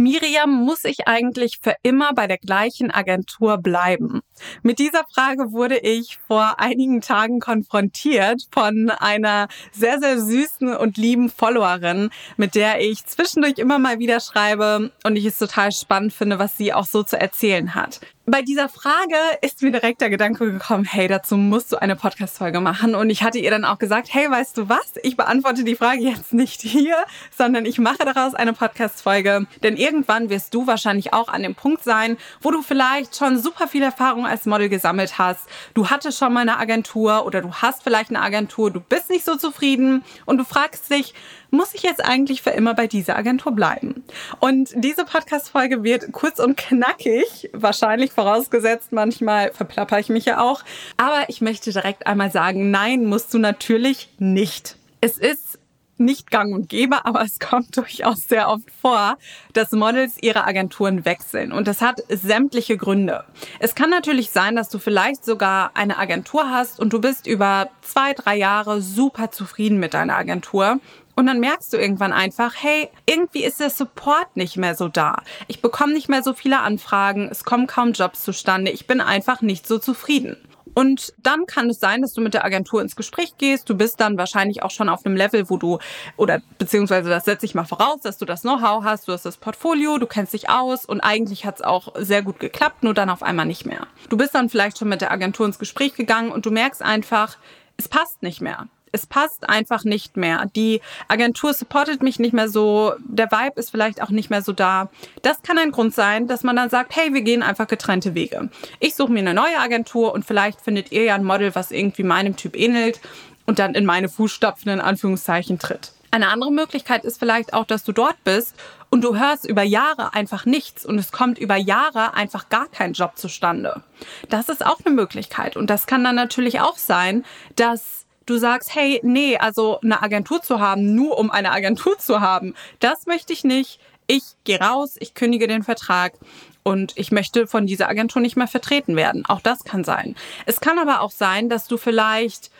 Miriam, muss ich eigentlich für immer bei der gleichen Agentur bleiben? Mit dieser Frage wurde ich vor einigen Tagen konfrontiert von einer sehr, sehr süßen und lieben Followerin, mit der ich zwischendurch immer mal wieder schreibe und ich es total spannend finde, was sie auch so zu erzählen hat bei dieser Frage ist mir direkt der Gedanke gekommen, hey, dazu musst du eine Podcast-Folge machen. Und ich hatte ihr dann auch gesagt, hey, weißt du was? Ich beantworte die Frage jetzt nicht hier, sondern ich mache daraus eine Podcast-Folge. Denn irgendwann wirst du wahrscheinlich auch an dem Punkt sein, wo du vielleicht schon super viel Erfahrung als Model gesammelt hast. Du hattest schon mal eine Agentur oder du hast vielleicht eine Agentur, du bist nicht so zufrieden und du fragst dich, muss ich jetzt eigentlich für immer bei dieser Agentur bleiben? Und diese Podcast-Folge wird kurz und knackig, wahrscheinlich vorausgesetzt, manchmal verplapper ich mich ja auch. Aber ich möchte direkt einmal sagen, nein, musst du natürlich nicht. Es ist nicht gang und gäbe, aber es kommt durchaus sehr oft vor, dass Models ihre Agenturen wechseln. Und das hat sämtliche Gründe. Es kann natürlich sein, dass du vielleicht sogar eine Agentur hast und du bist über zwei, drei Jahre super zufrieden mit deiner Agentur. Und dann merkst du irgendwann einfach, hey, irgendwie ist der Support nicht mehr so da. Ich bekomme nicht mehr so viele Anfragen, es kommen kaum Jobs zustande, ich bin einfach nicht so zufrieden. Und dann kann es sein, dass du mit der Agentur ins Gespräch gehst. Du bist dann wahrscheinlich auch schon auf einem Level, wo du, oder beziehungsweise das setze ich mal voraus, dass du das Know-how hast, du hast das Portfolio, du kennst dich aus und eigentlich hat es auch sehr gut geklappt, nur dann auf einmal nicht mehr. Du bist dann vielleicht schon mit der Agentur ins Gespräch gegangen und du merkst einfach, es passt nicht mehr es passt einfach nicht mehr. Die Agentur supportet mich nicht mehr so, der Vibe ist vielleicht auch nicht mehr so da. Das kann ein Grund sein, dass man dann sagt, hey, wir gehen einfach getrennte Wege. Ich suche mir eine neue Agentur und vielleicht findet ihr ja ein Model, was irgendwie meinem Typ ähnelt und dann in meine Fußstapfen in Anführungszeichen tritt. Eine andere Möglichkeit ist vielleicht auch, dass du dort bist und du hörst über Jahre einfach nichts und es kommt über Jahre einfach gar kein Job zustande. Das ist auch eine Möglichkeit und das kann dann natürlich auch sein, dass du sagst, hey, nee, also eine Agentur zu haben, nur um eine Agentur zu haben, das möchte ich nicht. Ich gehe raus, ich kündige den Vertrag und ich möchte von dieser Agentur nicht mehr vertreten werden. Auch das kann sein. Es kann aber auch sein, dass du vielleicht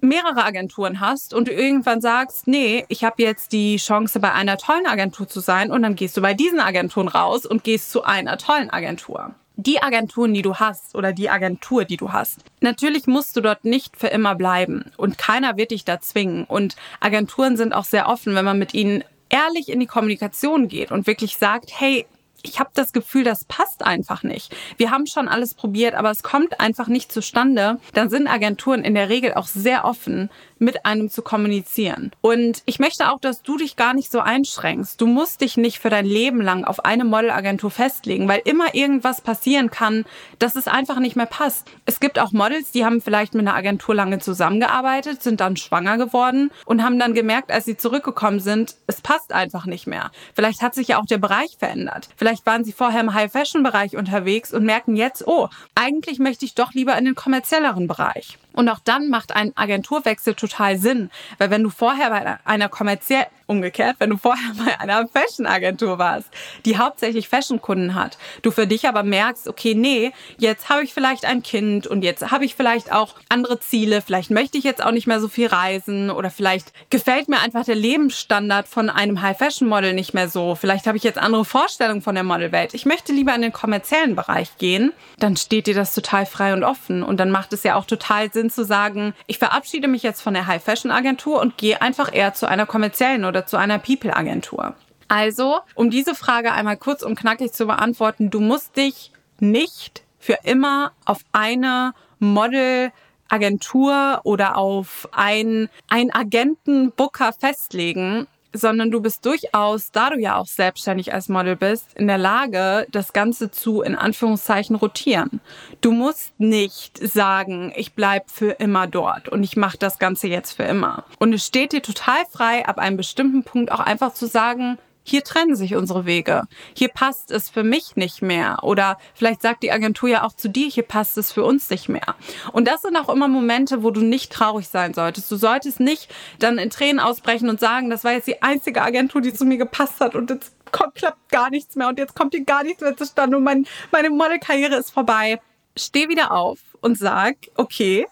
mehrere Agenturen hast und du irgendwann sagst, nee, ich habe jetzt die Chance, bei einer tollen Agentur zu sein und dann gehst du bei diesen Agenturen raus und gehst zu einer tollen Agentur die Agenturen, die du hast oder die Agentur, die du hast. Natürlich musst du dort nicht für immer bleiben und keiner wird dich da zwingen. Und Agenturen sind auch sehr offen, wenn man mit ihnen ehrlich in die Kommunikation geht und wirklich sagt, hey, ich habe das Gefühl, das passt einfach nicht. Wir haben schon alles probiert, aber es kommt einfach nicht zustande. Dann sind Agenturen in der Regel auch sehr offen, mit einem zu kommunizieren. Und ich möchte auch, dass du dich gar nicht so einschränkst. Du musst dich nicht für dein Leben lang auf eine Modelagentur festlegen, weil immer irgendwas passieren kann, dass es einfach nicht mehr passt. Es gibt auch Models, die haben vielleicht mit einer Agentur lange zusammengearbeitet, sind dann schwanger geworden und haben dann gemerkt, als sie zurückgekommen sind, es passt einfach nicht mehr. Vielleicht hat sich ja auch der Bereich verändert. Vielleicht waren sie vorher im High-Fashion-Bereich unterwegs und merken jetzt, oh, eigentlich möchte ich doch lieber in den kommerzielleren Bereich. Und auch dann macht ein Agenturwechsel total Sinn, weil wenn du vorher bei einer kommerziell umgekehrt, wenn du vorher bei einer Fashion-Agentur warst, die hauptsächlich Fashion-Kunden hat, du für dich aber merkst, okay, nee, jetzt habe ich vielleicht ein Kind und jetzt habe ich vielleicht auch andere Ziele, vielleicht möchte ich jetzt auch nicht mehr so viel reisen oder vielleicht gefällt mir einfach der Lebensstandard von einem High-Fashion-Model nicht mehr so, vielleicht habe ich jetzt andere Vorstellungen von der Modelwelt, ich möchte lieber in den kommerziellen Bereich gehen, dann steht dir das total frei und offen und dann macht es ja auch total Sinn zu sagen, ich verabschiede mich jetzt von der High-Fashion-Agentur und gehe einfach eher zu einer kommerziellen oder zu einer People-Agentur. Also, um diese Frage einmal kurz und knackig zu beantworten, du musst dich nicht für immer auf eine Model Agentur oder auf ein, ein Agenten-Booker festlegen, sondern du bist durchaus, da du ja auch selbstständig als Model bist, in der Lage, das Ganze zu, in Anführungszeichen, rotieren. Du musst nicht sagen, ich bleib für immer dort und ich mache das Ganze jetzt für immer. Und es steht dir total frei, ab einem bestimmten Punkt auch einfach zu sagen, hier trennen sich unsere Wege. Hier passt es für mich nicht mehr. Oder vielleicht sagt die Agentur ja auch zu dir, hier passt es für uns nicht mehr. Und das sind auch immer Momente, wo du nicht traurig sein solltest. Du solltest nicht dann in Tränen ausbrechen und sagen, das war jetzt die einzige Agentur, die zu mir gepasst hat und jetzt kommt, klappt gar nichts mehr und jetzt kommt hier gar nichts mehr zustande und mein, meine Modelkarriere ist vorbei. Steh wieder auf und sag, okay,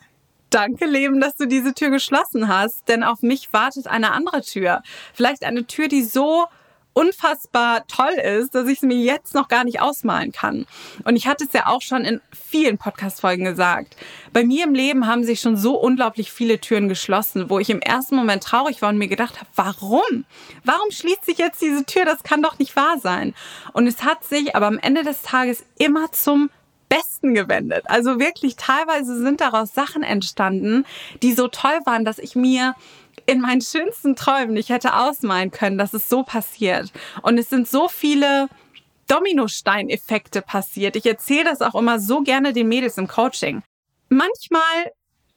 Danke, Leben, dass du diese Tür geschlossen hast, denn auf mich wartet eine andere Tür. Vielleicht eine Tür, die so unfassbar toll ist, dass ich es mir jetzt noch gar nicht ausmalen kann. Und ich hatte es ja auch schon in vielen Podcast-Folgen gesagt. Bei mir im Leben haben sich schon so unglaublich viele Türen geschlossen, wo ich im ersten Moment traurig war und mir gedacht habe, warum? Warum schließt sich jetzt diese Tür? Das kann doch nicht wahr sein. Und es hat sich aber am Ende des Tages immer zum Besten gewendet. Also wirklich teilweise sind daraus Sachen entstanden, die so toll waren, dass ich mir in meinen schönsten Träumen nicht hätte ausmalen können, dass es so passiert. Und es sind so viele Dominosteineffekte passiert. Ich erzähle das auch immer so gerne den Mädels im Coaching. Manchmal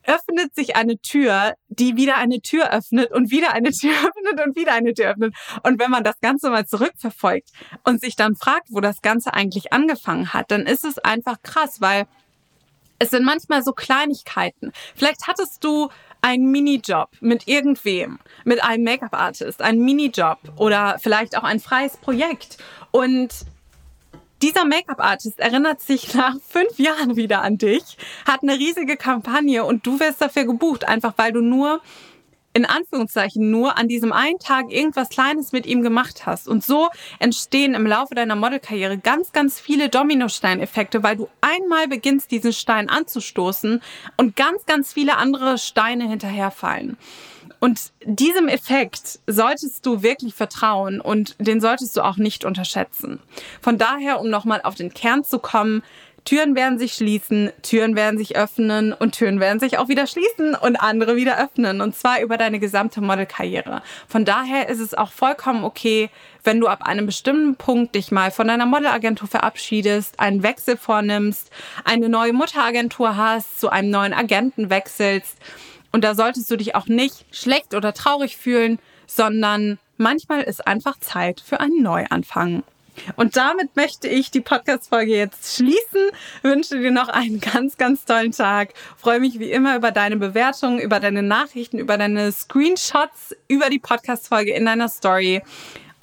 öffnet sich eine Tür, die wieder eine Tür öffnet und wieder eine Tür öffnet und wieder eine Tür öffnet. Und wenn man das Ganze mal zurückverfolgt und sich dann fragt, wo das Ganze eigentlich angefangen hat, dann ist es einfach krass, weil es sind manchmal so Kleinigkeiten. Vielleicht hattest du einen Minijob mit irgendwem, mit einem Make-up-Artist, einen Minijob oder vielleicht auch ein freies Projekt. Und dieser Make-up-Artist erinnert sich nach fünf Jahren wieder an dich, hat eine riesige Kampagne und du wirst dafür gebucht, einfach weil du nur in Anführungszeichen nur an diesem einen Tag irgendwas Kleines mit ihm gemacht hast. Und so entstehen im Laufe deiner Modelkarriere ganz, ganz viele Dominosteineffekte, weil du einmal beginnst, diesen Stein anzustoßen und ganz, ganz viele andere Steine hinterherfallen. Und diesem Effekt solltest du wirklich vertrauen und den solltest du auch nicht unterschätzen. Von daher, um nochmal auf den Kern zu kommen, Türen werden sich schließen, Türen werden sich öffnen und Türen werden sich auch wieder schließen und andere wieder öffnen. Und zwar über deine gesamte Modelkarriere. Von daher ist es auch vollkommen okay, wenn du ab einem bestimmten Punkt dich mal von deiner Modelagentur verabschiedest, einen Wechsel vornimmst, eine neue Mutteragentur hast, zu einem neuen Agenten wechselst. Und da solltest du dich auch nicht schlecht oder traurig fühlen, sondern manchmal ist einfach Zeit für einen Neuanfang. Und damit möchte ich die Podcast-Folge jetzt schließen. Wünsche dir noch einen ganz, ganz tollen Tag. Freue mich wie immer über deine Bewertungen, über deine Nachrichten, über deine Screenshots, über die Podcast-Folge in deiner Story.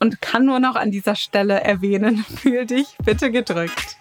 Und kann nur noch an dieser Stelle erwähnen, fühl dich bitte gedrückt.